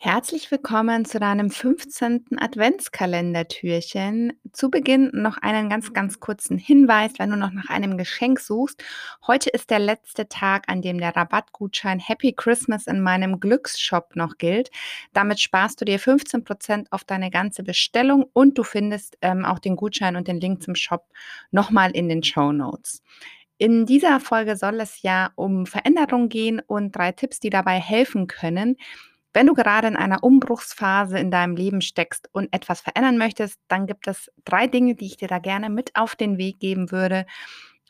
Herzlich willkommen zu deinem 15. Adventskalendertürchen. Zu Beginn noch einen ganz, ganz kurzen Hinweis, wenn du noch nach einem Geschenk suchst. Heute ist der letzte Tag, an dem der Rabattgutschein Happy Christmas in meinem Glücksshop noch gilt. Damit sparst du dir 15% auf deine ganze Bestellung und du findest ähm, auch den Gutschein und den Link zum Shop nochmal in den Show Notes. In dieser Folge soll es ja um Veränderung gehen und drei Tipps, die dabei helfen können. Wenn du gerade in einer Umbruchsphase in deinem Leben steckst und etwas verändern möchtest, dann gibt es drei Dinge, die ich dir da gerne mit auf den Weg geben würde.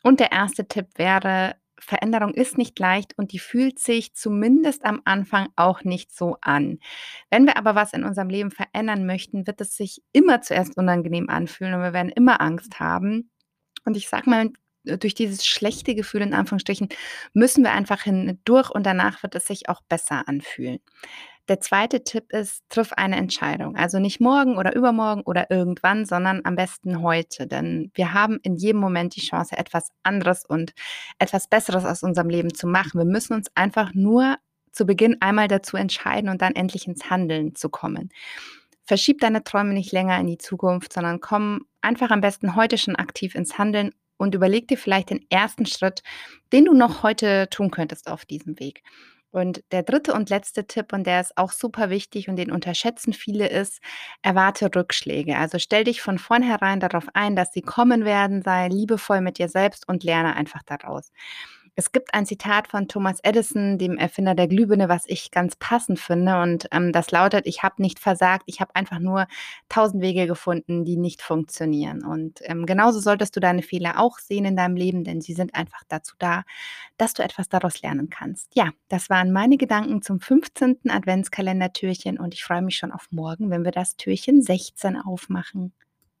Und der erste Tipp wäre, Veränderung ist nicht leicht und die fühlt sich zumindest am Anfang auch nicht so an. Wenn wir aber was in unserem Leben verändern möchten, wird es sich immer zuerst unangenehm anfühlen und wir werden immer Angst haben. Und ich sage mal, durch dieses schlechte Gefühl in Anführungsstrichen müssen wir einfach hindurch und danach wird es sich auch besser anfühlen. Der zweite Tipp ist, triff eine Entscheidung. Also nicht morgen oder übermorgen oder irgendwann, sondern am besten heute. Denn wir haben in jedem Moment die Chance, etwas anderes und etwas Besseres aus unserem Leben zu machen. Wir müssen uns einfach nur zu Beginn einmal dazu entscheiden und dann endlich ins Handeln zu kommen. Verschieb deine Träume nicht länger in die Zukunft, sondern komm einfach am besten heute schon aktiv ins Handeln und überleg dir vielleicht den ersten Schritt, den du noch heute tun könntest auf diesem Weg. Und der dritte und letzte Tipp, und der ist auch super wichtig und den unterschätzen viele, ist, erwarte Rückschläge. Also stell dich von vornherein darauf ein, dass sie kommen werden, sei liebevoll mit dir selbst und lerne einfach daraus. Es gibt ein Zitat von Thomas Edison, dem Erfinder der Glühbirne, was ich ganz passend finde. Und ähm, das lautet, ich habe nicht versagt, ich habe einfach nur tausend Wege gefunden, die nicht funktionieren. Und ähm, genauso solltest du deine Fehler auch sehen in deinem Leben, denn sie sind einfach dazu da, dass du etwas daraus lernen kannst. Ja, das waren meine Gedanken zum 15. Adventskalender-Türchen und ich freue mich schon auf morgen, wenn wir das Türchen 16 aufmachen.